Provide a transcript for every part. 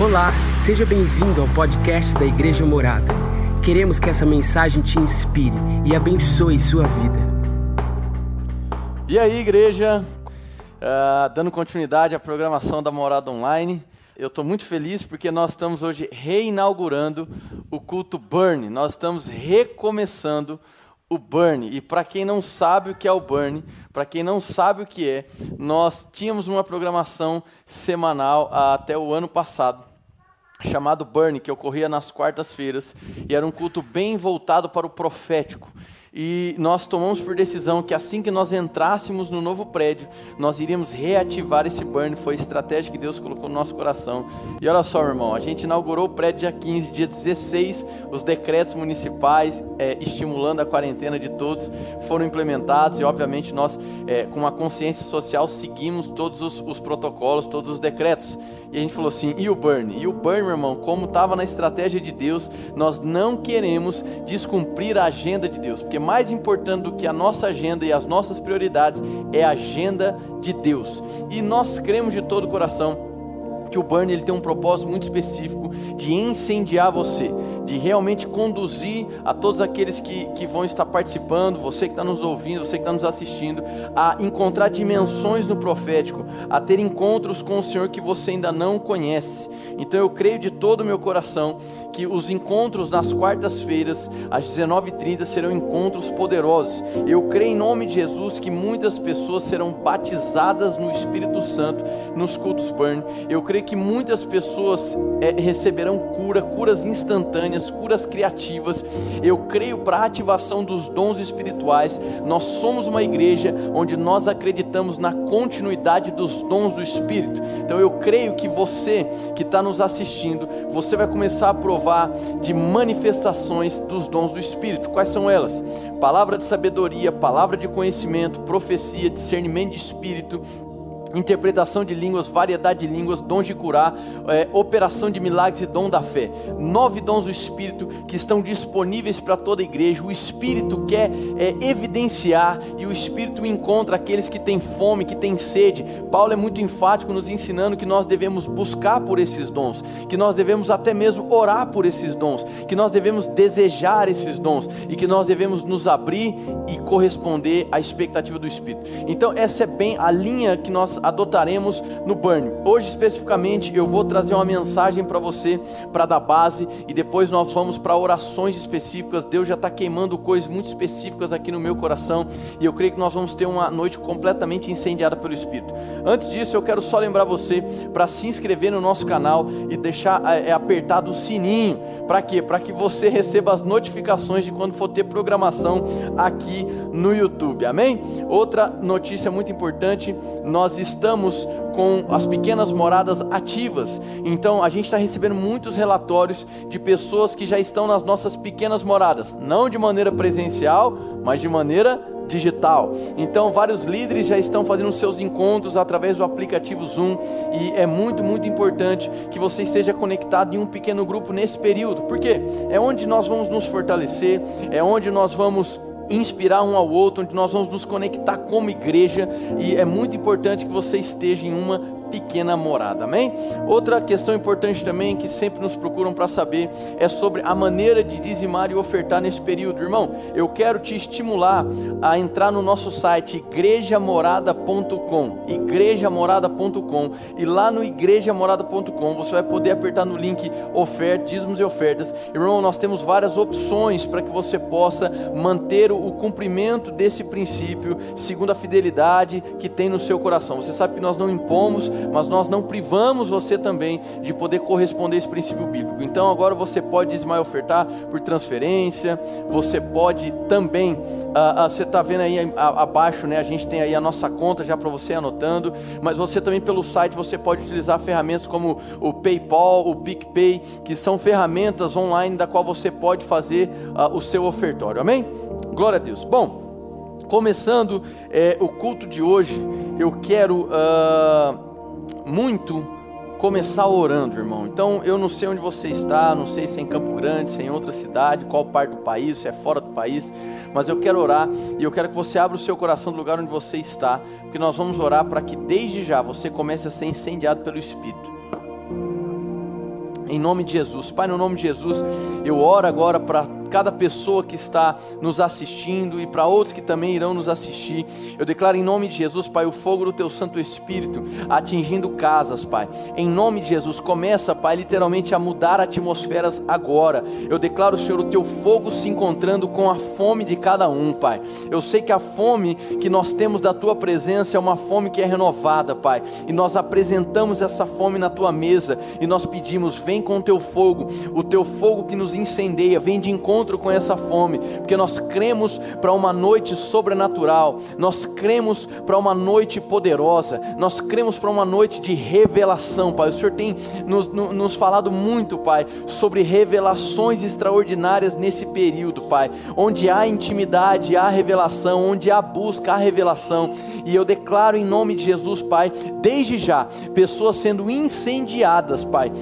Olá, seja bem-vindo ao podcast da Igreja Morada. Queremos que essa mensagem te inspire e abençoe sua vida. E aí, igreja, uh, dando continuidade à programação da Morada Online, eu estou muito feliz porque nós estamos hoje reinaugurando o culto Burn. Nós estamos recomeçando o Burn. E para quem não sabe o que é o Burn, para quem não sabe o que é, nós tínhamos uma programação semanal até o ano passado chamado Burn, que ocorria nas quartas-feiras, e era um culto bem voltado para o profético e nós tomamos por decisão que assim que nós entrássemos no novo prédio, nós iríamos reativar esse burn. Foi a estratégia que Deus colocou no nosso coração. E olha só, irmão, a gente inaugurou o prédio dia 15, dia 16, os decretos municipais é, estimulando a quarentena de todos foram implementados e, obviamente, nós, é, com uma consciência social, seguimos todos os, os protocolos, todos os decretos. E a gente falou assim: e o burn? E o burn, meu irmão, como estava na estratégia de Deus, nós não queremos descumprir a agenda de Deus, porque mais importante do que a nossa agenda e as nossas prioridades é a agenda de Deus. E nós cremos de todo o coração que o burn ele tem um propósito muito específico de incendiar você, de realmente conduzir a todos aqueles que, que vão estar participando, você que está nos ouvindo, você que está nos assistindo, a encontrar dimensões no profético, a ter encontros com o Senhor que você ainda não conhece. Então eu creio de todo o meu coração que os encontros nas quartas-feiras, às 19h30, serão encontros poderosos. Eu creio em nome de Jesus que muitas pessoas serão batizadas no Espírito Santo nos cultos burn. Eu creio que muitas pessoas é, receberão cura, curas instantâneas, curas criativas. Eu creio para a ativação dos dons espirituais. Nós somos uma igreja onde nós acreditamos na continuidade dos dons do Espírito. Então eu creio que você que está nos assistindo, você vai começar a provar de manifestações dos dons do Espírito. Quais são elas? Palavra de sabedoria, palavra de conhecimento, profecia, discernimento de espírito, interpretação de línguas, variedade de línguas, dons de curar, é, operação de milagres e dom da fé. Nove dons do Espírito que estão disponíveis para toda a igreja. O Espírito quer é, evidenciar e o Espírito encontra aqueles que têm fome, que têm sede. Paulo é muito enfático nos ensinando que nós devemos buscar por esses dons, que nós devemos até mesmo orar por esses dons, que nós devemos desejar esses dons e que nós devemos nos abrir e corresponder à expectativa do Espírito. Então, essa é bem a linha que nós adotaremos no Burn. Hoje especificamente eu vou trazer uma mensagem para você para dar base e depois nós vamos para orações específicas. Deus já está queimando coisas muito específicas aqui no meu coração e eu creio que nós vamos ter uma noite completamente incendiada pelo Espírito. Antes disso eu quero só lembrar você para se inscrever no nosso canal e deixar é, apertado o sininho. Para quê? Para que você receba as notificações de quando for ter programação aqui no YouTube. Amém? Outra notícia muito importante, nós estamos com as pequenas moradas ativas. Então a gente está recebendo muitos relatórios de pessoas que já estão nas nossas pequenas moradas, não de maneira presencial, mas de maneira digital. Então, vários líderes já estão fazendo seus encontros através do aplicativo Zoom e é muito, muito importante que você esteja conectado em um pequeno grupo nesse período, porque é onde nós vamos nos fortalecer, é onde nós vamos inspirar um ao outro, onde nós vamos nos conectar como igreja, e é muito importante que você esteja em uma pequena morada, amém? Outra questão importante também que sempre nos procuram para saber é sobre a maneira de dizimar e ofertar nesse período, irmão. Eu quero te estimular a entrar no nosso site igrejamorada.com, igrejamorada.com, e lá no igrejamorada.com você vai poder apertar no link ofertas, dízimos e ofertas. Irmão, nós temos várias opções para que você possa manter o cumprimento desse princípio segundo a fidelidade que tem no seu coração. Você sabe que nós não impomos mas nós não privamos você também de poder corresponder a esse princípio bíblico. Então agora você pode dizimar ofertar por transferência, você pode também, uh, uh, você está vendo aí abaixo, né? A gente tem aí a nossa conta já para você anotando, mas você também pelo site você pode utilizar ferramentas como o PayPal, o PicPay, que são ferramentas online da qual você pode fazer uh, o seu ofertório. Amém? Glória a Deus. Bom, começando é, o culto de hoje, eu quero uh, muito começar orando, irmão. Então, eu não sei onde você está, não sei se é em Campo Grande, se é em outra cidade, qual parte do país, se é fora do país, mas eu quero orar e eu quero que você abra o seu coração do lugar onde você está, porque nós vamos orar para que desde já você comece a ser incendiado pelo Espírito. Em nome de Jesus. Pai, no nome de Jesus, eu oro agora para cada pessoa que está nos assistindo e para outros que também irão nos assistir. Eu declaro em nome de Jesus, Pai, o fogo do teu Santo Espírito atingindo casas, Pai. Em nome de Jesus, começa, Pai, literalmente a mudar atmosferas agora. Eu declaro, Senhor, o teu fogo se encontrando com a fome de cada um, Pai. Eu sei que a fome que nós temos da tua presença é uma fome que é renovada, Pai. E nós apresentamos essa fome na tua mesa e nós pedimos: vem com o teu fogo, o teu fogo que nos incendeia, vem de encontro encontro com essa fome, porque nós cremos para uma noite sobrenatural, nós cremos para uma noite poderosa, nós cremos para uma noite de revelação, Pai. O Senhor tem nos, nos falado muito, Pai, sobre revelações extraordinárias nesse período, Pai, onde há intimidade, há revelação, onde há busca, há revelação, e eu declaro em nome de Jesus, Pai, desde já, pessoas sendo incendiadas, Pai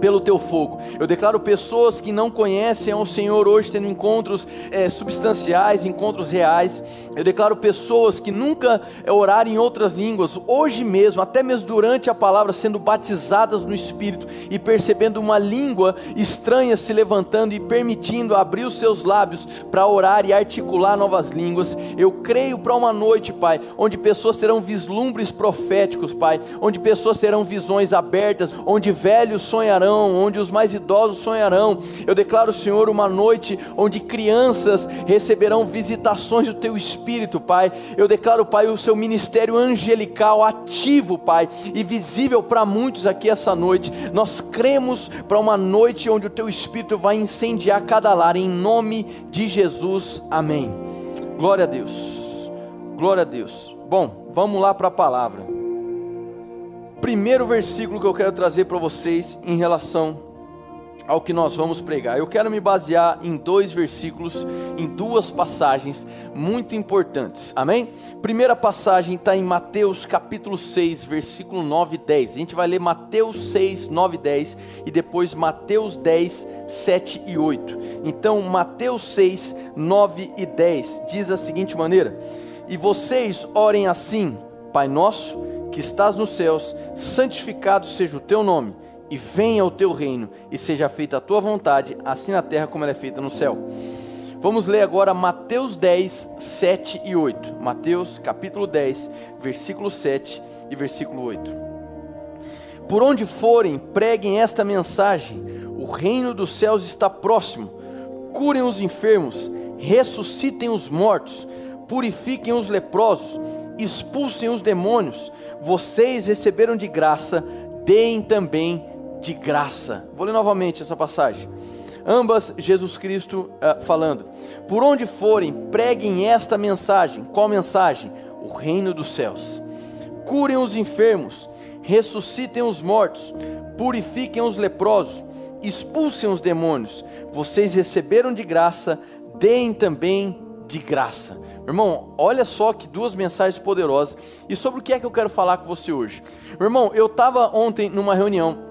pelo teu fogo. Eu declaro pessoas que não conhecem ao Senhor hoje tendo encontros é, substanciais, encontros reais. Eu declaro pessoas que nunca oraram em outras línguas, hoje mesmo, até mesmo durante a palavra, sendo batizadas no Espírito e percebendo uma língua estranha se levantando e permitindo abrir os seus lábios para orar e articular novas línguas. Eu creio para uma noite, Pai, onde pessoas terão vislumbres proféticos, Pai, onde pessoas terão visões abertas, onde velhos sonharão onde os mais idosos sonharão. Eu declaro, Senhor, uma noite onde crianças receberão visitações do teu espírito, Pai. Eu declaro, Pai, o seu ministério angelical ativo, Pai, e visível para muitos aqui essa noite. Nós cremos para uma noite onde o teu espírito vai incendiar cada lar, em nome de Jesus. Amém. Glória a Deus. Glória a Deus. Bom, vamos lá para a palavra primeiro versículo que eu quero trazer para vocês em relação ao que nós vamos pregar. Eu quero me basear em dois versículos, em duas passagens muito importantes. Amém? Primeira passagem está em Mateus capítulo 6, versículo 9 e 10. A gente vai ler Mateus 6, 9 e 10 e depois Mateus 10, 7 e 8. Então, Mateus 6, 9 e 10 diz da seguinte maneira: E vocês orem assim, Pai nosso que estás nos céus, santificado seja o teu nome, e venha o teu reino, e seja feita a tua vontade, assim na terra como ela é feita no céu. Vamos ler agora Mateus 10, 7 e 8. Mateus capítulo 10, versículo 7 e versículo 8. Por onde forem, preguem esta mensagem: o reino dos céus está próximo. Curem os enfermos, ressuscitem os mortos, purifiquem os leprosos, expulsem os demônios vocês receberam de graça, deem também de graça. Vou ler novamente essa passagem. Ambas, Jesus Cristo uh, falando: Por onde forem, preguem esta mensagem. Qual mensagem? O reino dos céus. Curem os enfermos, ressuscitem os mortos, purifiquem os leprosos, expulsem os demônios. Vocês receberam de graça, deem também de graça. Irmão, olha só que duas mensagens poderosas. E sobre o que é que eu quero falar com você hoje? Irmão, eu estava ontem numa reunião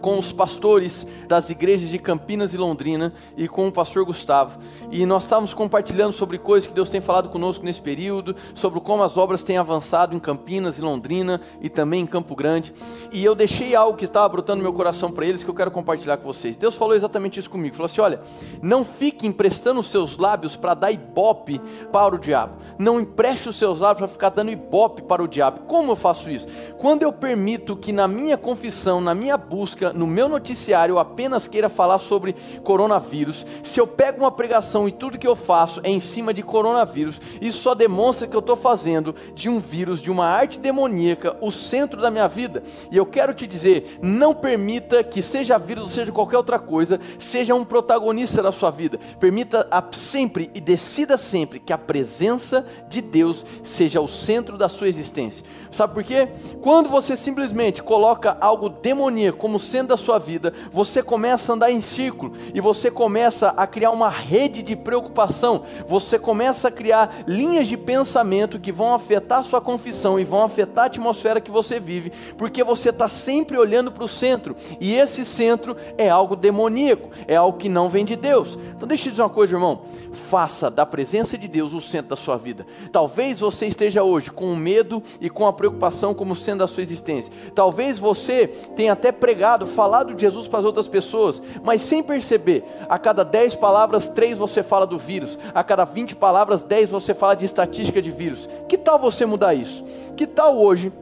com os pastores das igrejas de Campinas e Londrina e com o pastor Gustavo. E nós estávamos compartilhando sobre coisas que Deus tem falado conosco nesse período, sobre como as obras têm avançado em Campinas e Londrina e também em Campo Grande. E eu deixei algo que estava brotando no meu coração para eles que eu quero compartilhar com vocês. Deus falou exatamente isso comigo. Falou assim: "Olha, não fique emprestando os seus lábios para dar ibope para o diabo. Não empreste os seus lábios para ficar dando ibope para o diabo. Como eu faço isso? Quando eu permito que na minha confissão, na minha busca no meu noticiário eu apenas queira falar sobre coronavírus, se eu pego uma pregação e tudo que eu faço é em cima de coronavírus, isso só demonstra que eu estou fazendo de um vírus, de uma arte demoníaca, o centro da minha vida. E eu quero te dizer: não permita que seja vírus ou seja qualquer outra coisa, seja um protagonista da sua vida. Permita sempre e decida sempre que a presença de Deus seja o centro da sua existência. Sabe por quê? Quando você simplesmente coloca algo demoníaco como centro da sua vida, você começa a andar em círculo e você começa a criar uma rede de preocupação, você começa a criar linhas de pensamento que vão afetar a sua confissão e vão afetar a atmosfera que você vive, porque você está sempre olhando para o centro e esse centro é algo demoníaco, é algo que não vem de Deus. Então deixa eu dizer uma coisa, irmão, faça da presença de Deus o centro da sua vida. Talvez você esteja hoje com medo e com a preocupação como sendo da sua existência. Talvez você tenha até pregado, falado de Jesus para as outras pessoas, mas sem perceber. A cada 10 palavras, 3 você fala do vírus. A cada 20 palavras, 10 você fala de estatística de vírus. Que tal você mudar isso? Que tal hoje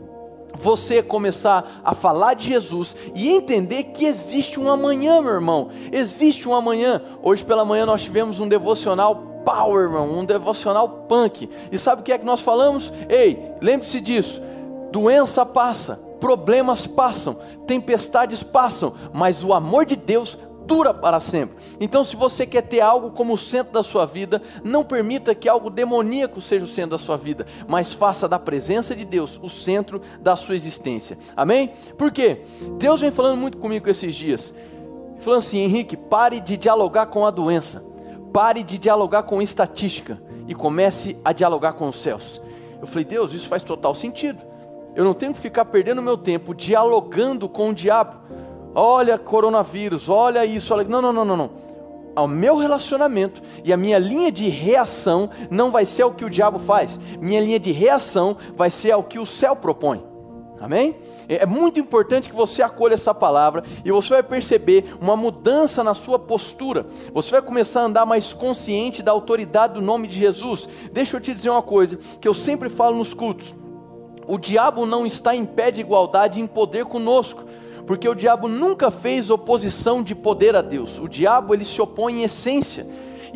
você começar a falar de Jesus e entender que existe um amanhã, meu irmão. Existe um amanhã. Hoje pela manhã nós tivemos um devocional power, irmão, um devocional punk. E sabe o que é que nós falamos? Ei, lembre-se disso. Doença passa, problemas passam, tempestades passam, mas o amor de Deus dura para sempre. Então, se você quer ter algo como o centro da sua vida, não permita que algo demoníaco seja o centro da sua vida, mas faça da presença de Deus o centro da sua existência. Amém? Por quê? Deus vem falando muito comigo esses dias. Falando assim, Henrique, pare de dialogar com a doença. Pare de dialogar com estatística e comece a dialogar com os céus. Eu falei, Deus, isso faz total sentido. Eu não tenho que ficar perdendo meu tempo dialogando com o diabo olha coronavírus, olha isso, olha. Não, não, não, não, não. O meu relacionamento e a minha linha de reação não vai ser o que o diabo faz. Minha linha de reação vai ser o que o céu propõe. Amém? É muito importante que você acolha essa palavra e você vai perceber uma mudança na sua postura. Você vai começar a andar mais consciente da autoridade do nome de Jesus. Deixa eu te dizer uma coisa que eu sempre falo nos cultos. O diabo não está em pé de igualdade em poder conosco porque o diabo nunca fez oposição de poder a Deus. O diabo ele se opõe em essência.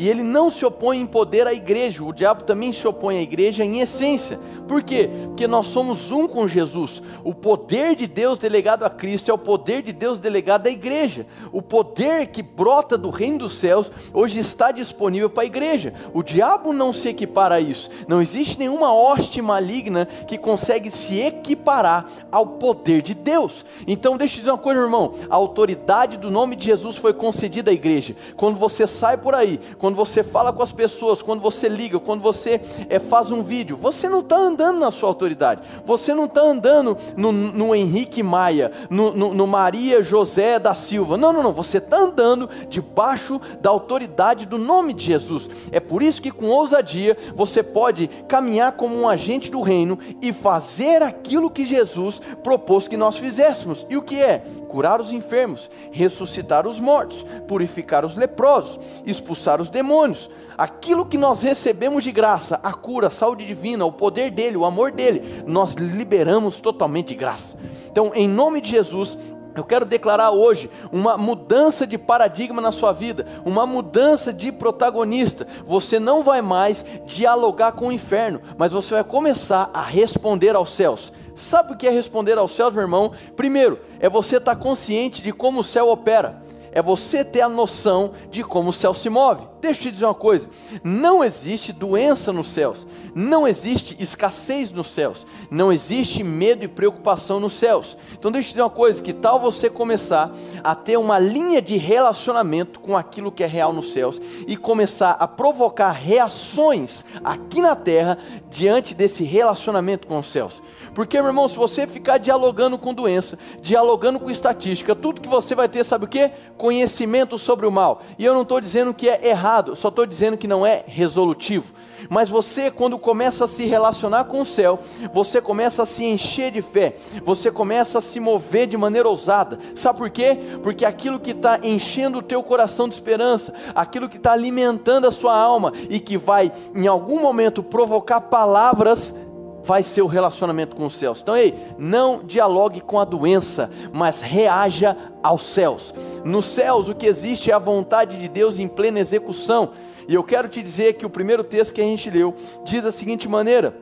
E ele não se opõe em poder à igreja, o diabo também se opõe à igreja em essência. Por quê? Porque nós somos um com Jesus. O poder de Deus delegado a Cristo é o poder de Deus delegado à igreja. O poder que brota do reino dos céus hoje está disponível para a igreja. O diabo não se equipara a isso. Não existe nenhuma hoste maligna que consegue se equiparar ao poder de Deus. Então, deixa eu dizer uma coisa, irmão. A autoridade do nome de Jesus foi concedida à igreja. Quando você sai por aí, quando você fala com as pessoas, quando você liga, quando você é, faz um vídeo, você não está andando andando na sua autoridade. Você não está andando no, no, Henrique Maia, no, no, no Maria José da Silva. Não, não, não. Você está andando debaixo da autoridade do nome de Jesus. É por isso que com ousadia você pode caminhar como um agente do reino e fazer aquilo que Jesus propôs que nós fizéssemos. E o que é? Curar os enfermos, ressuscitar os mortos, purificar os leprosos, expulsar os demônios aquilo que nós recebemos de graça, a cura, a saúde divina, o poder dele, o amor dele, nós liberamos totalmente de graça. Então, em nome de Jesus, eu quero declarar hoje uma mudança de paradigma na sua vida, uma mudança de protagonista. Você não vai mais dialogar com o inferno, mas você vai começar a responder aos céus. Sabe o que é responder aos céus, meu irmão? Primeiro, é você estar consciente de como o céu opera é você ter a noção de como o céu se move. Deixa eu te dizer uma coisa: não existe doença nos céus, não existe escassez nos céus, não existe medo e preocupação nos céus. Então, deixa eu te dizer uma coisa: que tal você começar a ter uma linha de relacionamento com aquilo que é real nos céus e começar a provocar reações aqui na terra diante desse relacionamento com os céus? Porque, meu irmão, se você ficar dialogando com doença, dialogando com estatística, tudo que você vai ter, sabe o que? Conhecimento sobre o mal. E eu não estou dizendo que é errado, só estou dizendo que não é resolutivo. Mas você, quando começa a se relacionar com o céu, você começa a se encher de fé, você começa a se mover de maneira ousada. Sabe por quê? Porque aquilo que está enchendo o teu coração de esperança, aquilo que está alimentando a sua alma e que vai, em algum momento, provocar palavras vai ser o relacionamento com os céus. Então, ei, não dialogue com a doença, mas reaja aos céus. Nos céus, o que existe é a vontade de Deus em plena execução. E eu quero te dizer que o primeiro texto que a gente leu diz da seguinte maneira: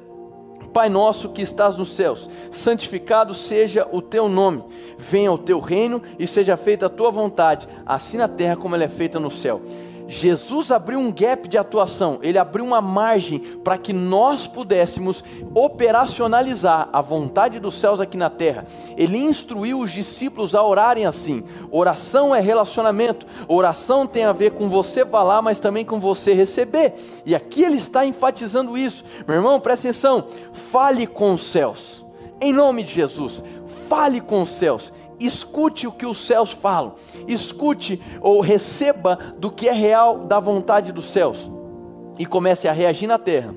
Pai nosso que estás nos céus, santificado seja o teu nome, venha o teu reino e seja feita a tua vontade, assim na terra como ela é feita no céu. Jesus abriu um gap de atuação, ele abriu uma margem para que nós pudéssemos operacionalizar a vontade dos céus aqui na terra. Ele instruiu os discípulos a orarem assim. Oração é relacionamento, oração tem a ver com você falar, mas também com você receber. E aqui ele está enfatizando isso. Meu irmão, presta atenção, fale com os céus. Em nome de Jesus, fale com os céus escute o que os céus falam, escute ou receba do que é real da vontade dos céus e comece a reagir na terra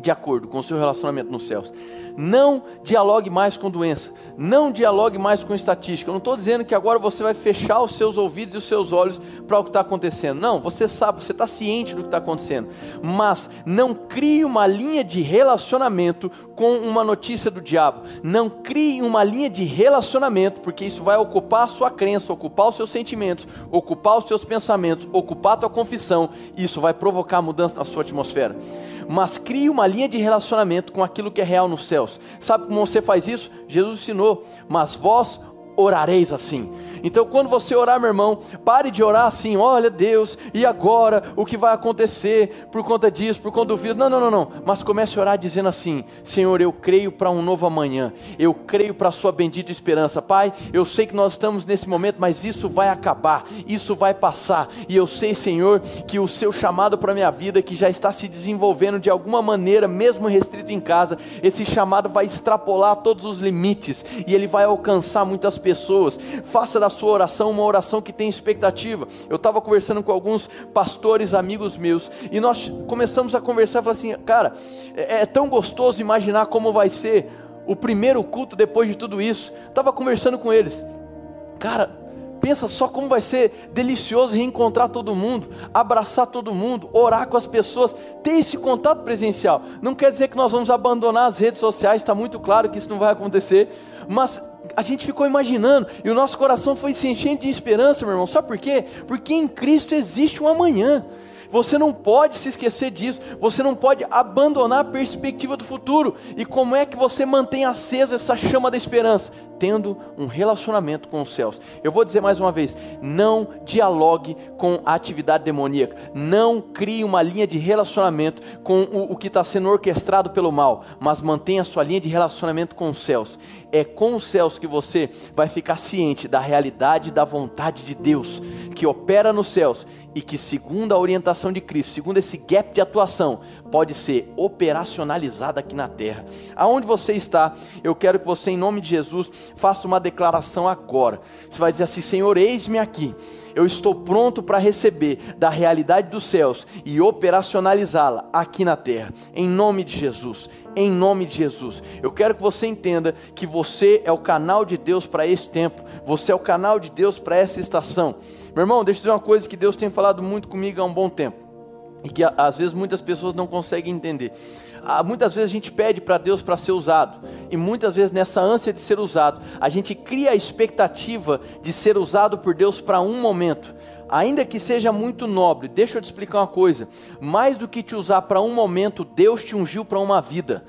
de acordo com o seu relacionamento nos céus. Não dialogue mais com doença. Não dialogue mais com estatística. Eu não estou dizendo que agora você vai fechar os seus ouvidos e os seus olhos para o que está acontecendo. Não, você sabe, você está ciente do que está acontecendo. Mas não crie uma linha de relacionamento com uma notícia do diabo. Não crie uma linha de relacionamento, porque isso vai ocupar a sua crença, ocupar os seus sentimentos, ocupar os seus pensamentos, ocupar a tua confissão. Isso vai provocar mudança na sua atmosfera mas crie uma linha de relacionamento com aquilo que é real nos céus. Sabe como você faz isso? Jesus ensinou, mas vós orareis assim. Então, quando você orar, meu irmão, pare de orar assim: olha, Deus, e agora o que vai acontecer por conta disso, por conta do vírus? Não, não, não, não. Mas comece a orar dizendo assim: Senhor, eu creio para um novo amanhã, eu creio para a Sua bendita esperança. Pai, eu sei que nós estamos nesse momento, mas isso vai acabar, isso vai passar, e eu sei, Senhor, que o Seu chamado para minha vida, que já está se desenvolvendo de alguma maneira, mesmo restrito em casa, esse chamado vai extrapolar todos os limites e ele vai alcançar muitas pessoas. Faça da sua oração uma oração que tem expectativa. Eu estava conversando com alguns pastores amigos meus e nós começamos a conversar e falar assim, cara, é, é tão gostoso imaginar como vai ser o primeiro culto depois de tudo isso. Estava conversando com eles, cara, pensa só como vai ser delicioso reencontrar todo mundo, abraçar todo mundo, orar com as pessoas, ter esse contato presencial. Não quer dizer que nós vamos abandonar as redes sociais, está muito claro que isso não vai acontecer, mas a gente ficou imaginando e o nosso coração foi se enchendo de esperança, meu irmão. Sabe por quê? Porque em Cristo existe um amanhã. Você não pode se esquecer disso, você não pode abandonar a perspectiva do futuro. E como é que você mantém acesa essa chama da esperança? Tendo um relacionamento com os céus. Eu vou dizer mais uma vez: não dialogue com a atividade demoníaca, não crie uma linha de relacionamento com o, o que está sendo orquestrado pelo mal, mas mantenha a sua linha de relacionamento com os céus é com os céus que você vai ficar ciente da realidade da vontade de Deus, que opera nos céus e que, segundo a orientação de Cristo, segundo esse gap de atuação, pode ser operacionalizada aqui na terra. Aonde você está, eu quero que você, em nome de Jesus, faça uma declaração agora. Você vai dizer assim: Senhor, eis-me aqui. Eu estou pronto para receber da realidade dos céus e operacionalizá-la aqui na terra. Em nome de Jesus em nome de Jesus. Eu quero que você entenda que você é o canal de Deus para esse tempo, você é o canal de Deus para essa estação. Meu irmão, deixa eu dizer uma coisa que Deus tem falado muito comigo há um bom tempo e que às vezes muitas pessoas não conseguem entender. Ah, muitas vezes a gente pede para Deus para ser usado, e muitas vezes nessa ânsia de ser usado, a gente cria a expectativa de ser usado por Deus para um momento, ainda que seja muito nobre, deixa eu te explicar uma coisa: mais do que te usar para um momento, Deus te ungiu para uma vida.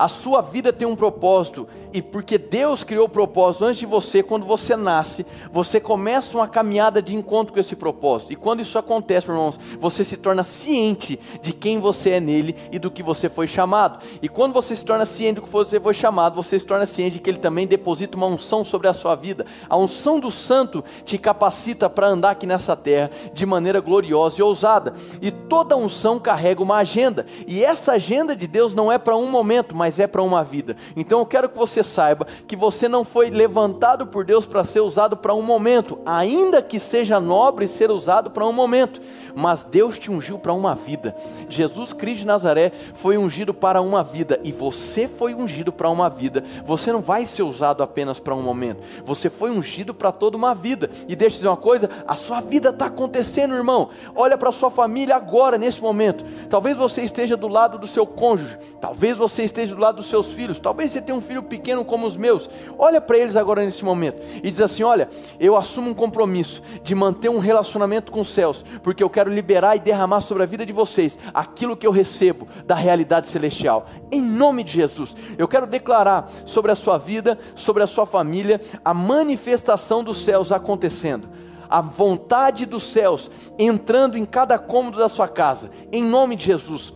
A sua vida tem um propósito, e porque Deus criou o propósito antes de você, quando você nasce, você começa uma caminhada de encontro com esse propósito. E quando isso acontece, meus irmãos, você se torna ciente de quem você é nele e do que você foi chamado. E quando você se torna ciente do que você foi chamado, você se torna ciente de que ele também deposita uma unção sobre a sua vida. A unção do santo te capacita para andar aqui nessa terra de maneira gloriosa e ousada. E toda unção carrega uma agenda. E essa agenda de Deus não é para um momento, mas mas é para uma vida. Então eu quero que você saiba que você não foi levantado por Deus para ser usado para um momento, ainda que seja nobre ser usado para um momento, mas Deus te ungiu para uma vida. Jesus Cristo de Nazaré foi ungido para uma vida e você foi ungido para uma vida. Você não vai ser usado apenas para um momento, você foi ungido para toda uma vida. E deixa eu dizer uma coisa: a sua vida está acontecendo, irmão. Olha para sua família agora, nesse momento. Talvez você esteja do lado do seu cônjuge, talvez você esteja do lado dos seus filhos. Talvez você tenha um filho pequeno como os meus. Olha para eles agora nesse momento e diz assim: Olha, eu assumo um compromisso de manter um relacionamento com os céus, porque eu quero liberar e derramar sobre a vida de vocês aquilo que eu recebo da realidade celestial. Em nome de Jesus, eu quero declarar sobre a sua vida, sobre a sua família, a manifestação dos céus acontecendo a vontade dos céus entrando em cada cômodo da sua casa, em nome de Jesus.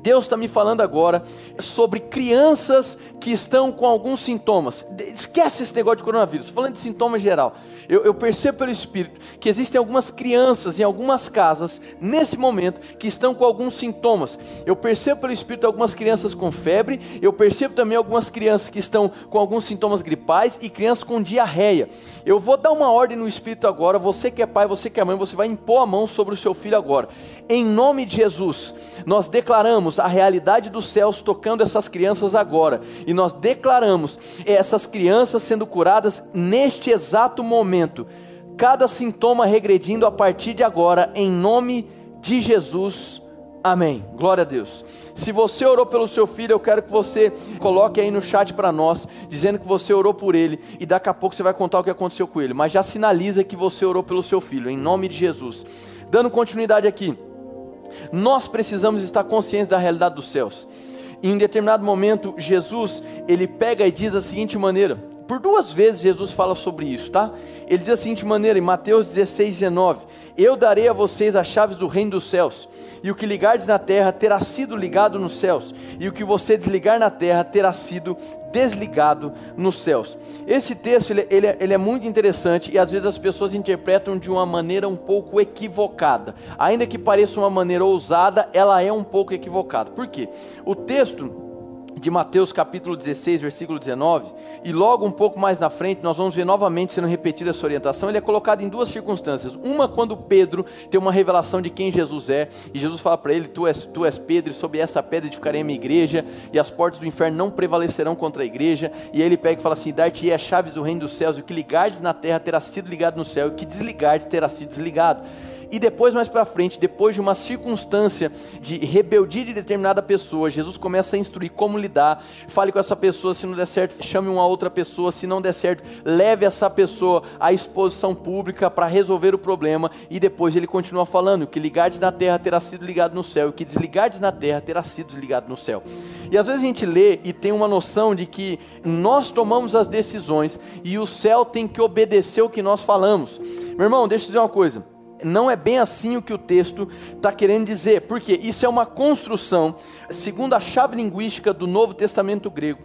Deus está me falando agora sobre crianças que estão com alguns sintomas. Esquece esse negócio de coronavírus, falando de sintoma geral. Eu, eu, percebo pelo Espírito que existem algumas crianças em algumas casas, nesse momento, que estão com alguns sintomas. Eu percebo pelo Espírito algumas crianças com febre, eu percebo também algumas crianças que estão com alguns sintomas gripais e crianças com diarreia. Eu vou dar uma ordem no Espírito agora, você que é pai, você que é mãe, você vai impor a mão sobre o seu filho agora. Em nome de Jesus, nós declaramos a realidade dos céus tocando essas crianças agora, e nós declaramos essas crianças sendo curadas neste exato momento, cada sintoma regredindo a partir de agora, em nome de Jesus. Amém. Glória a Deus. Se você orou pelo seu filho, eu quero que você coloque aí no chat para nós, dizendo que você orou por ele, e daqui a pouco você vai contar o que aconteceu com ele. Mas já sinaliza que você orou pelo seu filho, em nome de Jesus. Dando continuidade aqui, nós precisamos estar conscientes da realidade dos céus. Em determinado momento, Jesus ele pega e diz da seguinte maneira: por duas vezes Jesus fala sobre isso, tá? Ele diz da seguinte maneira, em Mateus 16, 19: Eu darei a vocês as chaves do reino dos céus, e o que ligardes na terra terá sido ligado nos céus, e o que você desligar na terra terá sido desligado nos céus. Esse texto ele, ele, ele, é muito interessante e às vezes as pessoas interpretam de uma maneira um pouco equivocada. Ainda que pareça uma maneira ousada, ela é um pouco equivocada. Por quê? O texto de Mateus capítulo 16, versículo 19, e logo um pouco mais na frente nós vamos ver novamente sendo repetida essa orientação. Ele é colocado em duas circunstâncias. Uma quando Pedro tem uma revelação de quem Jesus é, e Jesus fala para ele: Tu és, tu és Pedro, e sobre essa pedra edificarei a minha igreja, e as portas do inferno não prevalecerão contra a igreja. E aí ele pega e fala assim: Dar-te as chaves do reino dos céus, e o que ligardes na terra terá sido ligado no céu, e o que desligardes terá sido desligado. E depois, mais para frente, depois de uma circunstância de rebeldia de determinada pessoa, Jesus começa a instruir como lidar. Fale com essa pessoa, se não der certo, chame uma outra pessoa, se não der certo, leve essa pessoa à exposição pública para resolver o problema. E depois ele continua falando: que ligardes na terra terá sido ligado no céu, o que desligardes na terra terá sido desligado no céu. E às vezes a gente lê e tem uma noção de que nós tomamos as decisões e o céu tem que obedecer o que nós falamos. Meu irmão, deixa eu dizer uma coisa não é bem assim o que o texto está querendo dizer, porque isso é uma construção, segundo a chave linguística do Novo Testamento grego.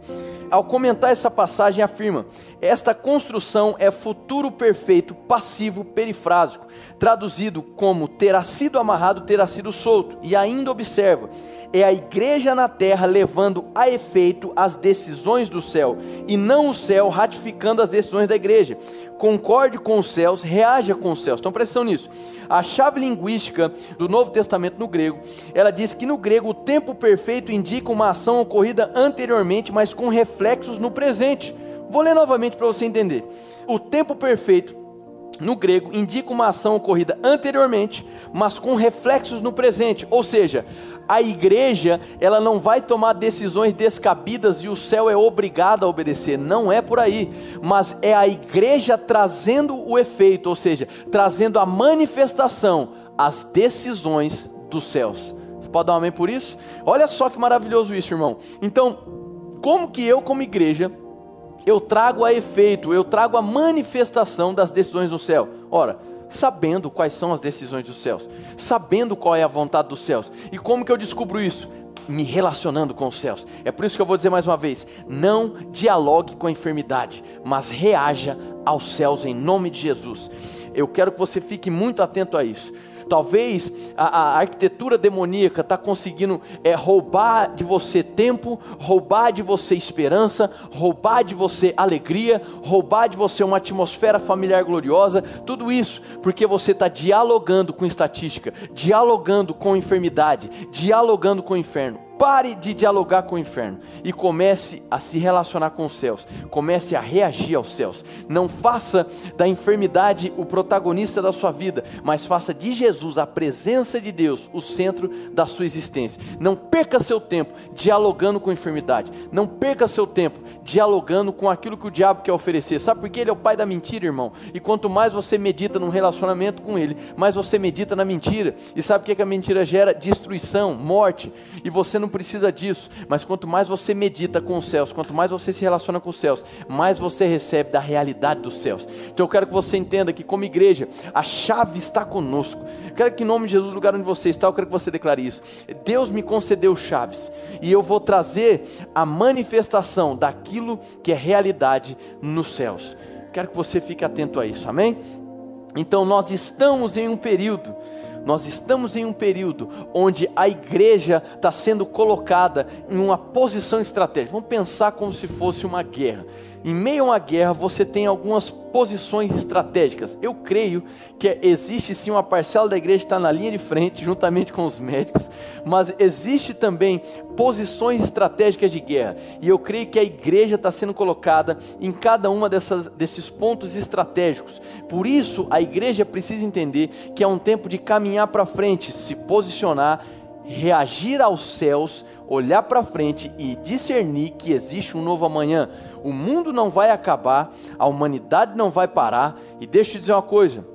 Ao comentar essa passagem, afirma: esta construção é futuro perfeito, passivo, perifrásico, traduzido como terá sido amarrado, terá sido solto, e ainda observa é a igreja na terra levando a efeito as decisões do céu, e não o céu ratificando as decisões da igreja concorde com os céus, reaja com os céus. Então presta nisso. A chave linguística do Novo Testamento no grego, ela diz que no grego o tempo perfeito indica uma ação ocorrida anteriormente, mas com reflexos no presente. Vou ler novamente para você entender. O tempo perfeito no grego indica uma ação ocorrida anteriormente, mas com reflexos no presente, ou seja, a igreja, ela não vai tomar decisões descabidas e o céu é obrigado a obedecer, não é por aí, mas é a igreja trazendo o efeito, ou seja, trazendo a manifestação, as decisões dos céus. Você pode dar um amém por isso? Olha só que maravilhoso isso, irmão. Então, como que eu, como igreja, eu trago a efeito, eu trago a manifestação das decisões do céu? Ora, sabendo quais são as decisões dos céus, sabendo qual é a vontade dos céus. E como que eu descubro isso? Me relacionando com os céus. É por isso que eu vou dizer mais uma vez: não dialogue com a enfermidade, mas reaja aos céus em nome de Jesus. Eu quero que você fique muito atento a isso. Talvez a, a arquitetura demoníaca está conseguindo é, roubar de você tempo, roubar de você esperança, roubar de você alegria, roubar de você uma atmosfera familiar gloriosa. Tudo isso porque você está dialogando com estatística, dialogando com enfermidade, dialogando com o inferno. Pare de dialogar com o inferno e comece a se relacionar com os céus. Comece a reagir aos céus. Não faça da enfermidade o protagonista da sua vida, mas faça de Jesus, a presença de Deus, o centro da sua existência. Não perca seu tempo dialogando com a enfermidade. Não perca seu tempo dialogando com aquilo que o diabo quer oferecer. Sabe por quê? Ele é o pai da mentira, irmão. E quanto mais você medita num relacionamento com ele, mais você medita na mentira. E sabe o que a mentira gera? Destruição, morte. E você não não precisa disso, mas quanto mais você medita com os céus, quanto mais você se relaciona com os céus, mais você recebe da realidade dos céus. Então eu quero que você entenda que, como igreja, a chave está conosco. Eu quero que, em nome de Jesus, lugar onde você está, eu quero que você declare isso. Deus me concedeu chaves, e eu vou trazer a manifestação daquilo que é realidade nos céus. Quero que você fique atento a isso, amém? Então nós estamos em um período nós estamos em um período onde a igreja está sendo colocada em uma posição estratégica. Vamos pensar como se fosse uma guerra. Em meio a uma guerra, você tem algumas posições estratégicas. Eu creio que existe sim uma parcela da igreja que está na linha de frente, juntamente com os médicos, mas existe também posições estratégicas de guerra. E eu creio que a igreja está sendo colocada em cada uma dessas, desses pontos estratégicos. Por isso, a igreja precisa entender que é um tempo de caminhar para frente, se posicionar, reagir aos céus, olhar para frente e discernir que existe um novo amanhã o mundo não vai acabar, a humanidade não vai parar. E deixa eu te dizer uma coisa: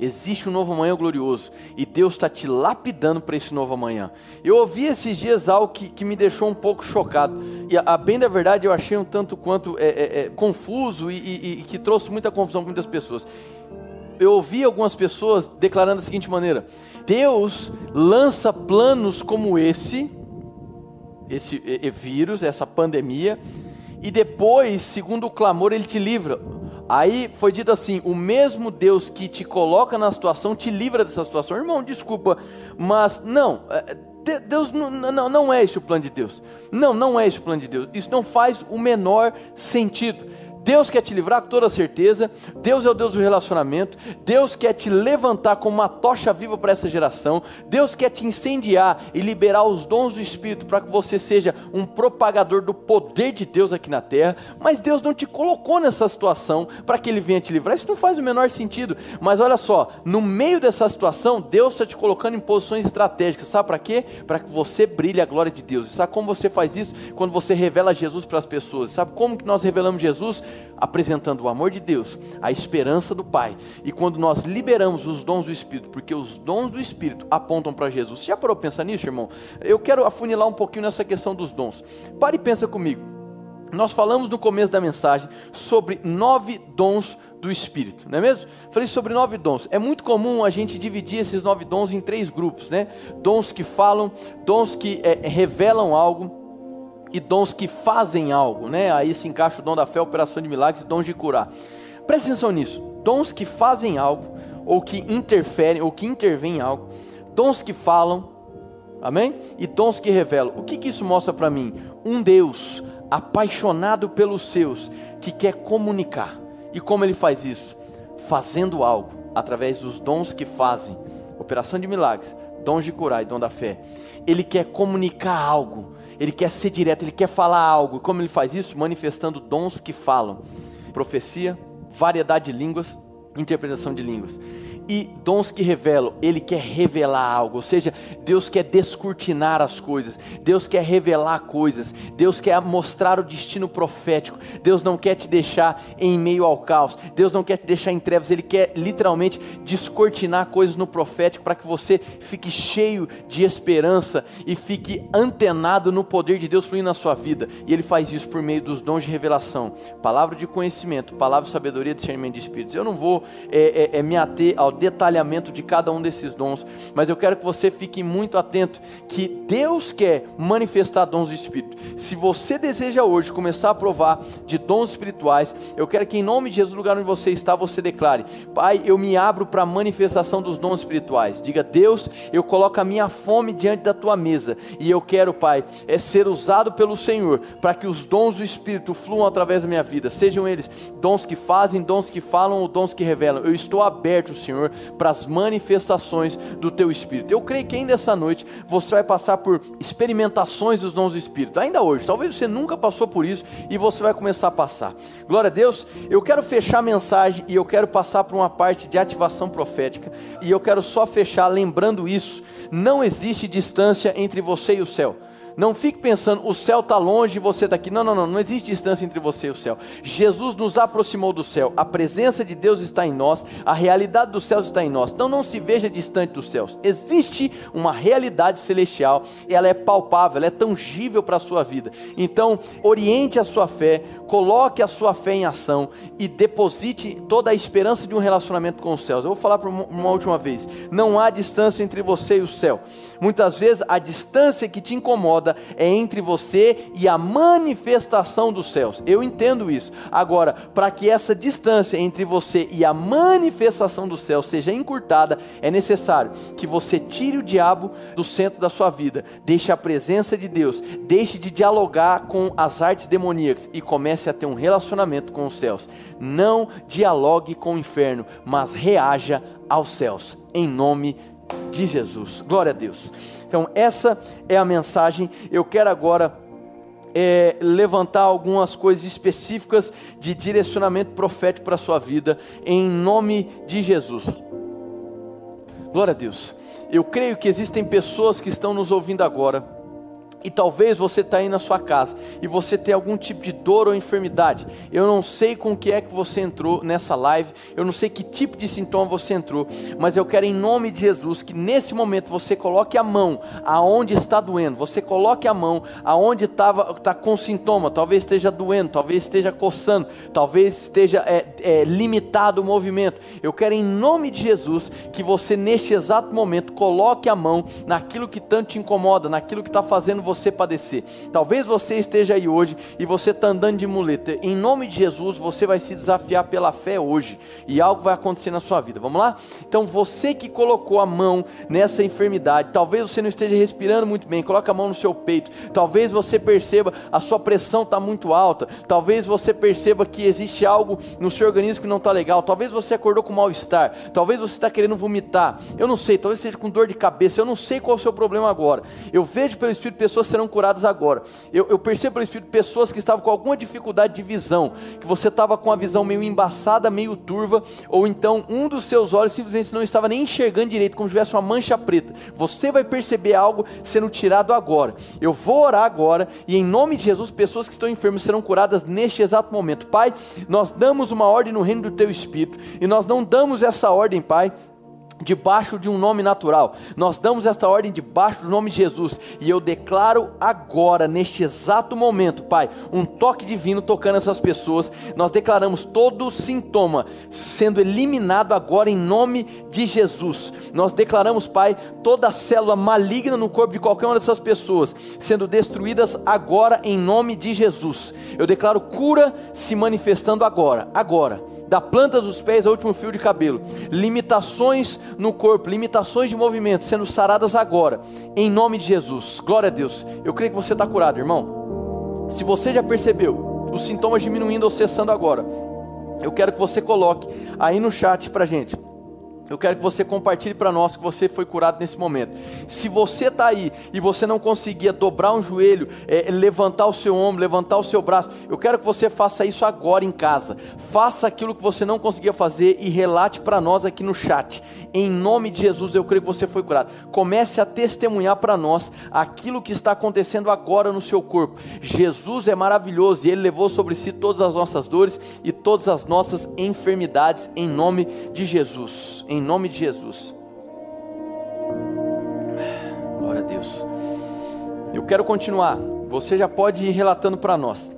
existe um novo amanhã glorioso e Deus está te lapidando para esse novo amanhã. Eu ouvi esses dias algo que, que me deixou um pouco chocado, e a, a bem da verdade eu achei um tanto quanto é, é, é, confuso e, e, e que trouxe muita confusão com muitas pessoas. Eu ouvi algumas pessoas declarando da seguinte maneira: Deus lança planos como esse, esse vírus, essa pandemia, e depois, segundo o clamor, ele te livra. Aí foi dito assim: o mesmo Deus que te coloca na situação te livra dessa situação. Irmão, desculpa, mas não. É, Deus não, não, não é esse o plano de Deus. Não, não é esse o plano de Deus. Isso não faz o menor sentido. Deus quer te livrar com toda certeza. Deus é o Deus do relacionamento. Deus quer te levantar como uma tocha viva para essa geração. Deus quer te incendiar e liberar os dons do Espírito para que você seja um propagador do poder de Deus aqui na terra. Mas Deus não te colocou nessa situação para que Ele venha te livrar. Isso não faz o menor sentido. Mas olha só, no meio dessa situação, Deus está te colocando em posições estratégicas. Sabe para quê? Para que você brilhe a glória de Deus. E sabe como você faz isso? Quando você revela Jesus para as pessoas. Sabe como que nós revelamos Jesus? Apresentando o amor de Deus, a esperança do Pai. E quando nós liberamos os dons do Espírito, porque os dons do Espírito apontam para Jesus. Você já parou pensar nisso, irmão? Eu quero afunilar um pouquinho nessa questão dos dons. Pare e pensa comigo. Nós falamos no começo da mensagem sobre nove dons do Espírito, não é mesmo? Falei sobre nove dons. É muito comum a gente dividir esses nove dons em três grupos, né? Dons que falam, dons que é, revelam algo, e dons que fazem algo, né? Aí se encaixa o dom da fé, operação de milagres dons de curar. Preste atenção nisso. Dons que fazem algo, ou que interferem, ou que intervêm em algo. Dons que falam, amém? E dons que revelam. O que, que isso mostra para mim? Um Deus apaixonado pelos seus, que quer comunicar. E como ele faz isso? Fazendo algo, através dos dons que fazem. Operação de milagres, dons de curar e dom da fé. Ele quer comunicar algo ele quer ser direto, ele quer falar algo. Como ele faz isso? Manifestando dons que falam: profecia, variedade de línguas, interpretação de línguas e dons que revelam, Ele quer revelar algo, ou seja, Deus quer descortinar as coisas, Deus quer revelar coisas, Deus quer mostrar o destino profético, Deus não quer te deixar em meio ao caos, Deus não quer te deixar em trevas, Ele quer literalmente descortinar coisas no profético para que você fique cheio de esperança e fique antenado no poder de Deus fluindo na sua vida, e Ele faz isso por meio dos dons de revelação, palavra de conhecimento, palavra de sabedoria, discernimento de espíritos. Eu não vou é, é, é, me ater ao detalhamento de cada um desses dons, mas eu quero que você fique muito atento que Deus quer manifestar dons do Espírito. Se você deseja hoje começar a provar de dons espirituais, eu quero que em nome de Jesus, no lugar onde você está, você declare: Pai, eu me abro para a manifestação dos dons espirituais. Diga, Deus, eu coloco a minha fome diante da tua mesa e eu quero, Pai, é ser usado pelo Senhor para que os dons do Espírito fluam através da minha vida, sejam eles dons que fazem, dons que falam ou dons que revelam. Eu estou aberto, Senhor, para as manifestações do teu Espírito. Eu creio que ainda essa noite você vai passar por experimentações dos dons do Espírito, ainda hoje. Talvez você nunca passou por isso e você vai começar a passar. Glória a Deus. Eu quero fechar a mensagem e eu quero passar por uma parte de ativação profética e eu quero só fechar lembrando isso. Não existe distância entre você e o céu. Não fique pensando, o céu está longe e você está aqui. Não, não, não, não existe distância entre você e o céu. Jesus nos aproximou do céu, a presença de Deus está em nós, a realidade dos céus está em nós. Então não se veja distante dos céus. Existe uma realidade celestial, ela é palpável, ela é tangível para a sua vida. Então, oriente a sua fé, coloque a sua fé em ação e deposite toda a esperança de um relacionamento com os céus. Eu vou falar por uma última vez: não há distância entre você e o céu. Muitas vezes a distância que te incomoda é entre você e a manifestação dos céus. Eu entendo isso. Agora, para que essa distância entre você e a manifestação dos céus seja encurtada, é necessário que você tire o diabo do centro da sua vida, deixe a presença de Deus, deixe de dialogar com as artes demoníacas e comece a ter um relacionamento com os céus. Não dialogue com o inferno, mas reaja aos céus, em nome de Jesus. Glória a Deus. Então, essa é a mensagem. Eu quero agora é, levantar algumas coisas específicas de direcionamento profético para a sua vida, em nome de Jesus. Glória a Deus. Eu creio que existem pessoas que estão nos ouvindo agora e talvez você está aí na sua casa e você tem algum tipo de dor ou enfermidade. Eu não sei com que é que você entrou nessa live, eu não sei que tipo de sintoma você entrou, mas eu quero em nome de Jesus que nesse momento você coloque a mão aonde está doendo, você coloque a mão aonde estava tá com sintoma, talvez esteja doendo, talvez esteja coçando, talvez esteja é, é, limitado o movimento. Eu quero em nome de Jesus que você neste exato momento coloque a mão naquilo que tanto te incomoda, naquilo que está fazendo você padecer. Talvez você esteja aí hoje e você está andando de muleta. Em nome de Jesus, você vai se desafiar pela fé hoje e algo vai acontecer na sua vida. Vamos lá? Então, você que colocou a mão nessa enfermidade, talvez você não esteja respirando muito bem, coloca a mão no seu peito. Talvez você perceba a sua pressão está muito alta. Talvez você perceba que existe algo no seu organismo que não está legal. Talvez você acordou com mal-estar. Talvez você está querendo vomitar. Eu não sei. Talvez seja com dor de cabeça. Eu não sei qual é o seu problema agora. Eu vejo pelo Espírito pessoas pessoas serão curadas agora. Eu, eu percebo pelo Espírito pessoas que estavam com alguma dificuldade de visão, que você estava com a visão meio embaçada, meio turva, ou então um dos seus olhos simplesmente não estava nem enxergando direito, como se tivesse uma mancha preta. Você vai perceber algo sendo tirado agora. Eu vou orar agora e em nome de Jesus, pessoas que estão enfermas serão curadas neste exato momento. Pai, nós damos uma ordem no reino do teu Espírito e nós não damos essa ordem, Pai debaixo de um nome natural. Nós damos esta ordem debaixo do nome de Jesus e eu declaro agora, neste exato momento, Pai, um toque divino tocando essas pessoas. Nós declaramos todo sintoma sendo eliminado agora em nome de Jesus. Nós declaramos, Pai, toda célula maligna no corpo de qualquer uma dessas pessoas sendo destruídas agora em nome de Jesus. Eu declaro cura se manifestando agora, agora da planta dos pés ao último fio de cabelo, limitações no corpo, limitações de movimento sendo saradas agora, em nome de Jesus. Glória a Deus. Eu creio que você está curado, irmão. Se você já percebeu os sintomas diminuindo ou cessando agora, eu quero que você coloque aí no chat para gente eu quero que você compartilhe para nós que você foi curado nesse momento. Se você está aí e você não conseguia dobrar um joelho, é, levantar o seu ombro, levantar o seu braço, eu quero que você faça isso agora em casa. Faça aquilo que você não conseguia fazer e relate para nós aqui no chat. Em nome de Jesus, eu creio que você foi curado. Comece a testemunhar para nós aquilo que está acontecendo agora no seu corpo. Jesus é maravilhoso e ele levou sobre si todas as nossas dores e todas as nossas enfermidades em nome de Jesus. Em nome de Jesus. Glória a Deus. Eu quero continuar. Você já pode ir relatando para nós.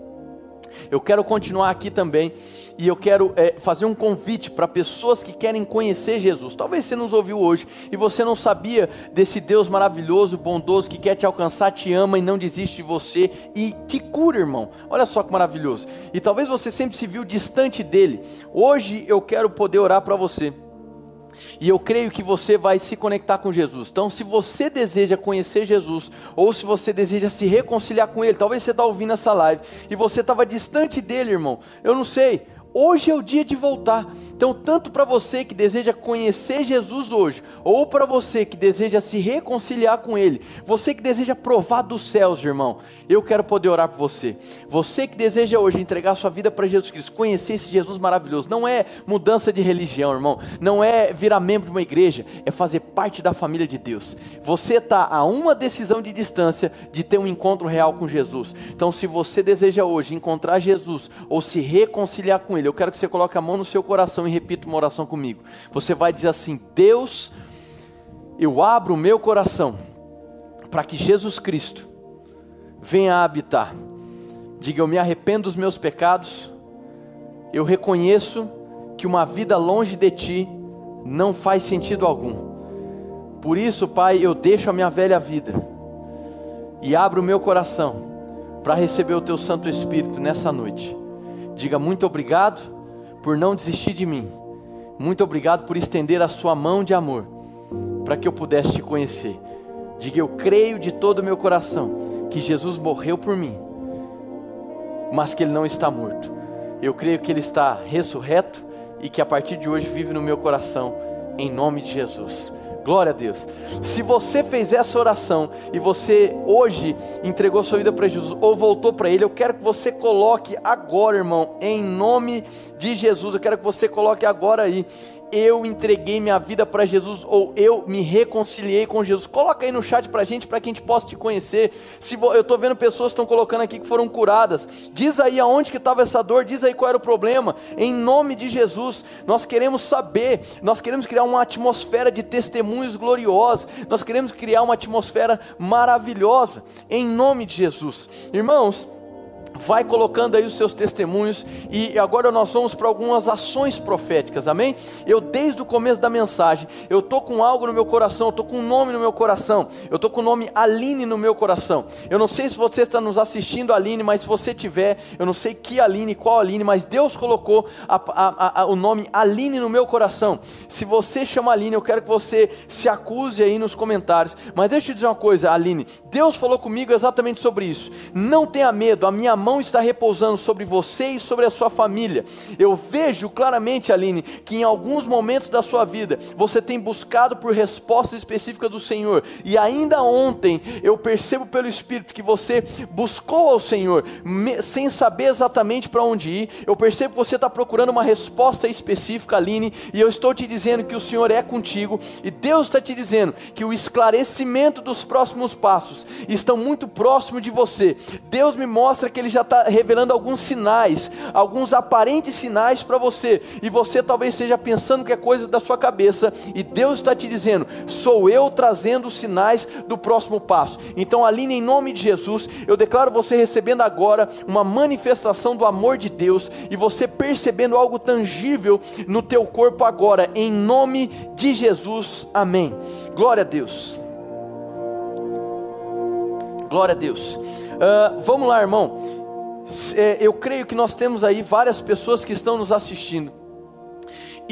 Eu quero continuar aqui também e eu quero é, fazer um convite para pessoas que querem conhecer Jesus. Talvez você nos ouviu hoje e você não sabia desse Deus maravilhoso, bondoso, que quer te alcançar, te ama e não desiste de você e te cura, irmão. Olha só que maravilhoso. E talvez você sempre se viu distante dele. Hoje eu quero poder orar para você. E eu creio que você vai se conectar com Jesus. Então, se você deseja conhecer Jesus, ou se você deseja se reconciliar com Ele, talvez você está ouvindo essa live e você estava distante dele, irmão. Eu não sei. Hoje é o dia de voltar. Então, tanto para você que deseja conhecer Jesus hoje, ou para você que deseja se reconciliar com Ele, você que deseja provar dos céus, irmão, eu quero poder orar por você. Você que deseja hoje entregar sua vida para Jesus Cristo, conhecer esse Jesus maravilhoso, não é mudança de religião, irmão, não é virar membro de uma igreja, é fazer parte da família de Deus. Você está a uma decisão de distância de ter um encontro real com Jesus. Então, se você deseja hoje encontrar Jesus ou se reconciliar com Ele, eu quero que você coloque a mão no seu coração e repita uma oração comigo. Você vai dizer assim: Deus, eu abro o meu coração para que Jesus Cristo venha habitar. Diga, eu me arrependo dos meus pecados, eu reconheço que uma vida longe de Ti não faz sentido algum. Por isso, Pai, eu deixo a minha velha vida e abro o meu coração para receber o teu Santo Espírito nessa noite. Diga muito obrigado por não desistir de mim. Muito obrigado por estender a sua mão de amor para que eu pudesse te conhecer. Diga eu creio de todo o meu coração que Jesus morreu por mim, mas que ele não está morto. Eu creio que ele está ressurreto e que a partir de hoje vive no meu coração, em nome de Jesus. Glória a Deus. Se você fez essa oração e você hoje entregou sua vida para Jesus ou voltou para Ele, eu quero que você coloque agora, irmão, em nome de Jesus. Eu quero que você coloque agora aí eu entreguei minha vida para Jesus ou eu me reconciliei com Jesus. Coloca aí no chat para gente, para que a gente possa te conhecer. Se eu estou vendo pessoas estão colocando aqui que foram curadas. Diz aí aonde que estava essa dor, diz aí qual era o problema. Em nome de Jesus, nós queremos saber, nós queremos criar uma atmosfera de testemunhos gloriosos. Nós queremos criar uma atmosfera maravilhosa. Em nome de Jesus. Irmãos, vai colocando aí os seus testemunhos e agora nós vamos para algumas ações proféticas, amém? Eu desde o começo da mensagem, eu tô com algo no meu coração, eu tô com um nome no meu coração, eu tô com o nome Aline no meu coração. Eu não sei se você está nos assistindo Aline, mas se você tiver, eu não sei que Aline, qual Aline, mas Deus colocou a, a, a, o nome Aline no meu coração. Se você chama Aline, eu quero que você se acuse aí nos comentários. Mas deixa eu te dizer uma coisa, Aline, Deus falou comigo exatamente sobre isso. Não tenha medo, a minha mão está repousando sobre você e sobre a sua família. Eu vejo claramente, Aline, que em alguns momentos da sua vida você tem buscado por respostas específicas do Senhor, e ainda ontem eu percebo pelo Espírito que você buscou ao Senhor sem saber exatamente para onde ir. Eu percebo que você está procurando uma resposta específica, Aline, e eu estou te dizendo que o Senhor é contigo, e Deus está te dizendo que o esclarecimento dos próximos passos estão muito próximo de você. Deus me mostra que Ele já está revelando alguns sinais, alguns aparentes sinais para você, e você talvez esteja pensando que é coisa da sua cabeça, e Deus está te dizendo: sou eu trazendo os sinais do próximo passo. Então, Aline, em nome de Jesus, eu declaro você recebendo agora uma manifestação do amor de Deus, e você percebendo algo tangível no teu corpo agora, em nome de Jesus, amém. Glória a Deus. Glória a Deus. Uh, vamos lá, irmão eu creio que nós temos aí várias pessoas que estão nos assistindo.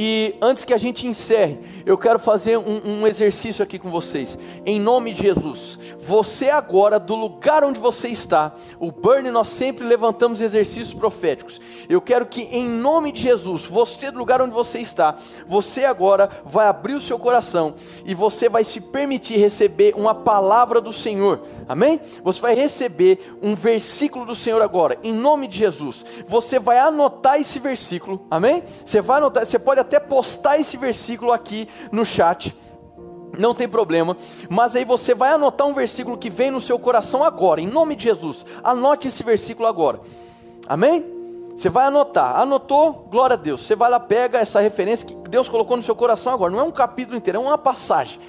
E antes que a gente encerre, eu quero fazer um, um, exercício aqui com vocês. Em nome de Jesus, você agora, do lugar onde você está, o Burn, nós sempre levantamos exercícios proféticos. Eu quero que, em nome de Jesus, você, do lugar onde você está, você agora vai abrir o seu coração e você vai se permitir receber uma palavra do Senhor. Amém? Você vai receber um versículo do Senhor agora, em nome de Jesus. Você vai anotar esse versículo. Amém? Você vai anotar, você pode até postar esse versículo aqui no chat. Não tem problema, mas aí você vai anotar um versículo que vem no seu coração agora, em nome de Jesus. Anote esse versículo agora. Amém? Você vai anotar. Anotou? Glória a Deus. Você vai lá, pega essa referência que Deus colocou no seu coração agora. Não é um capítulo inteiro, é uma passagem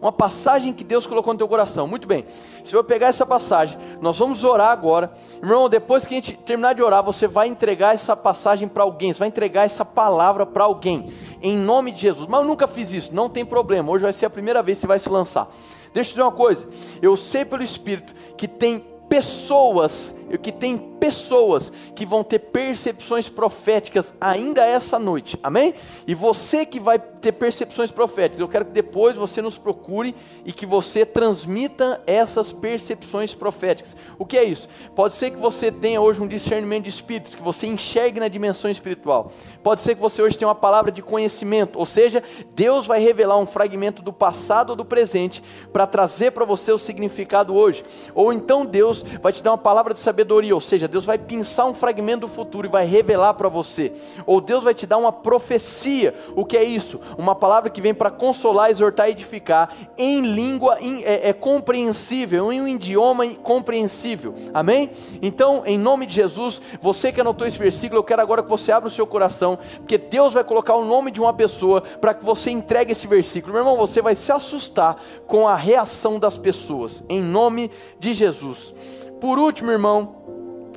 uma passagem que Deus colocou no teu coração. Muito bem, se eu pegar essa passagem, nós vamos orar agora. Irmão, depois que a gente terminar de orar, você vai entregar essa passagem para alguém, você vai entregar essa palavra para alguém, em nome de Jesus. Mas eu nunca fiz isso, não tem problema, hoje vai ser a primeira vez que você vai se lançar. Deixa eu dizer uma coisa, eu sei pelo Espírito que tem pessoas, que tem pessoas que vão ter percepções proféticas ainda essa noite, amém? E você que vai ter percepções proféticas, eu quero que depois você nos procure e que você transmita essas percepções proféticas. O que é isso? Pode ser que você tenha hoje um discernimento de espíritos, que você enxergue na dimensão espiritual. Pode ser que você hoje tenha uma palavra de conhecimento, ou seja, Deus vai revelar um fragmento do passado ou do presente para trazer para você o significado hoje. Ou então Deus vai te dar uma palavra de sabedoria, ou seja, Deus vai pensar um fragmento do futuro e vai revelar para você. Ou Deus vai te dar uma profecia. O que é isso? Uma palavra que vem para consolar, exortar e edificar em língua em, é, é compreensível, em um idioma compreensível. Amém? Então, em nome de Jesus, você que anotou esse versículo, eu quero agora que você abra o seu coração, porque Deus vai colocar o nome de uma pessoa para que você entregue esse versículo. Meu irmão, você vai se assustar com a reação das pessoas, em nome de Jesus. Por último, irmão,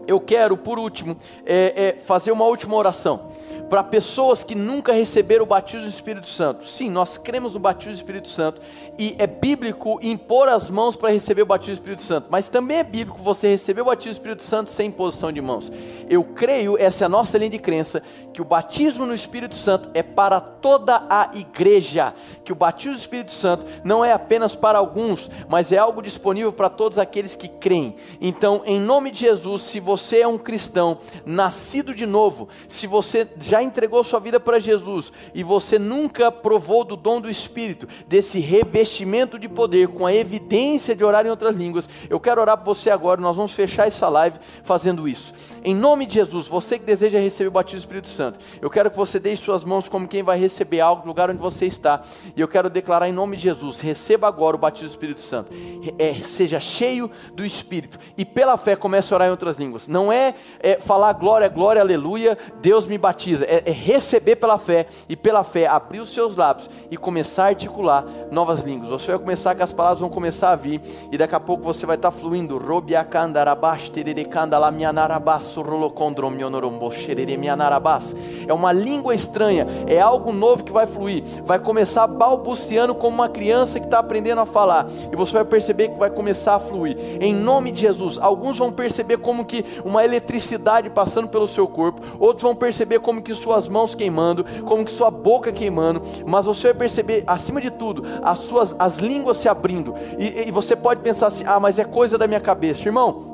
eu quero, por último, é, é, fazer uma última oração. Para pessoas que nunca receberam o batismo do Espírito Santo. Sim, nós cremos no batismo do Espírito Santo e é bíblico impor as mãos para receber o batismo do Espírito Santo, mas também é bíblico você receber o batismo do Espírito Santo sem imposição de mãos. Eu creio, essa é a nossa linha de crença, que o batismo no Espírito Santo é para toda a igreja, que o batismo do Espírito Santo não é apenas para alguns, mas é algo disponível para todos aqueles que creem. Então, em nome de Jesus, se você é um cristão nascido de novo, se você já entregou sua vida para Jesus e você nunca provou do dom do Espírito, desse revestimento de poder com a evidência de orar em outras línguas, eu quero orar por você agora. Nós vamos fechar essa live fazendo isso. Em nome de Jesus, você que deseja receber o batismo do Espírito Santo, eu quero que você deixe suas mãos como quem vai receber algo no lugar onde você está. E eu quero declarar em nome de Jesus: receba agora o batismo do Espírito Santo. É, seja cheio do Espírito. E pela fé comece a orar em outras línguas. Não é, é falar glória, glória, aleluia, Deus me batiza. É, é receber pela fé e pela fé abrir os seus lábios e começar a articular novas línguas. Você vai começar que as palavras vão começar a vir e daqui a pouco você vai estar fluindo. Robiacandarabash, tererecandalamianarabas. É uma língua estranha, é algo novo que vai fluir, vai começar balbuciando como uma criança que está aprendendo a falar, e você vai perceber que vai começar a fluir, em nome de Jesus. Alguns vão perceber como que uma eletricidade passando pelo seu corpo, outros vão perceber como que suas mãos queimando, como que sua boca queimando, mas você vai perceber, acima de tudo, as suas as línguas se abrindo, e, e você pode pensar assim: ah, mas é coisa da minha cabeça, irmão.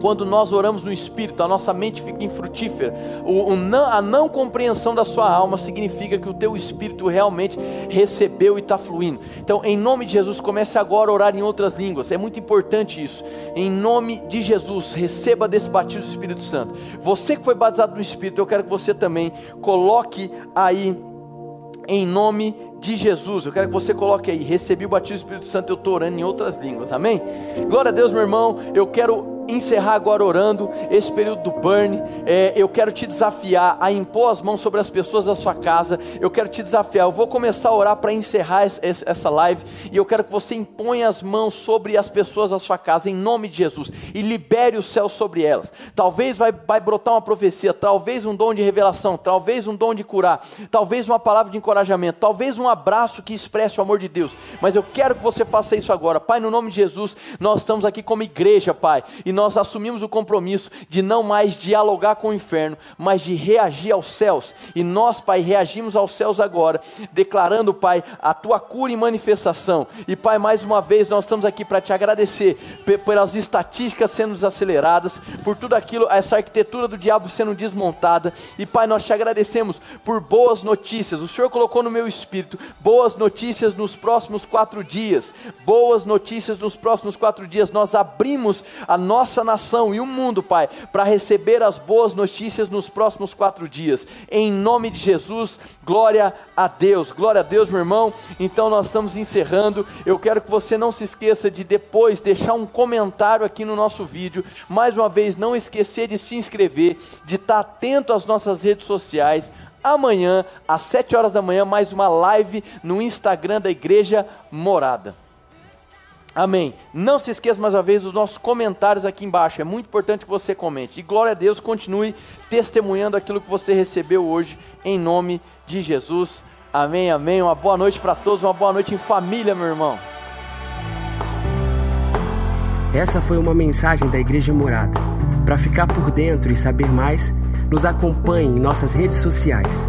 Quando nós oramos no Espírito, a nossa mente fica infrutífera. O, o não, a não compreensão da sua alma significa que o teu Espírito realmente recebeu e está fluindo. Então, em nome de Jesus, comece agora a orar em outras línguas. É muito importante isso. Em nome de Jesus, receba desse batismo do Espírito Santo. Você que foi batizado no Espírito, eu quero que você também coloque aí em nome de Jesus. Eu quero que você coloque aí, recebi o batismo do Espírito Santo, eu estou orando em outras línguas, amém? Glória a Deus, meu irmão. Eu quero encerrar agora orando esse período do burn. É, eu quero te desafiar a impor as mãos sobre as pessoas da sua casa. Eu quero te desafiar. Eu vou começar a orar para encerrar essa live. E eu quero que você imponha as mãos sobre as pessoas da sua casa, em nome de Jesus. E libere o céu sobre elas. Talvez vai, vai brotar uma profecia, talvez um dom de revelação, talvez um dom de curar, talvez uma palavra de encorajamento, talvez um abraço que expresse o amor de Deus. Mas eu quero que você faça isso agora. Pai, no nome de Jesus, nós estamos aqui como igreja, Pai. E nós assumimos o compromisso de não mais dialogar com o inferno, mas de reagir aos céus. E nós, Pai, reagimos aos céus agora, declarando, Pai, a tua cura e manifestação. E, Pai, mais uma vez nós estamos aqui para te agradecer pelas estatísticas sendo desaceleradas, por tudo aquilo, essa arquitetura do diabo sendo desmontada. E, Pai, nós te agradecemos por boas notícias. O Senhor colocou no meu espírito boas notícias nos próximos quatro dias. Boas notícias nos próximos quatro dias. Nós abrimos a nossa nação e o mundo, Pai, para receber as boas notícias nos próximos quatro dias. Em nome de Jesus, glória a Deus. Glória a Deus, meu irmão. Então nós estamos encerrando. Eu quero que você não se esqueça de depois deixar um comentário aqui no nosso vídeo. Mais uma vez, não esquecer de se inscrever, de estar atento às nossas redes sociais amanhã, às 7 horas da manhã, mais uma live no Instagram da Igreja Morada. Amém. Não se esqueça mais uma vez dos nossos comentários aqui embaixo. É muito importante que você comente. E glória a Deus, continue testemunhando aquilo que você recebeu hoje, em nome de Jesus. Amém, amém. Uma boa noite para todos, uma boa noite em família, meu irmão. Essa foi uma mensagem da Igreja Morada. Para ficar por dentro e saber mais, nos acompanhe em nossas redes sociais.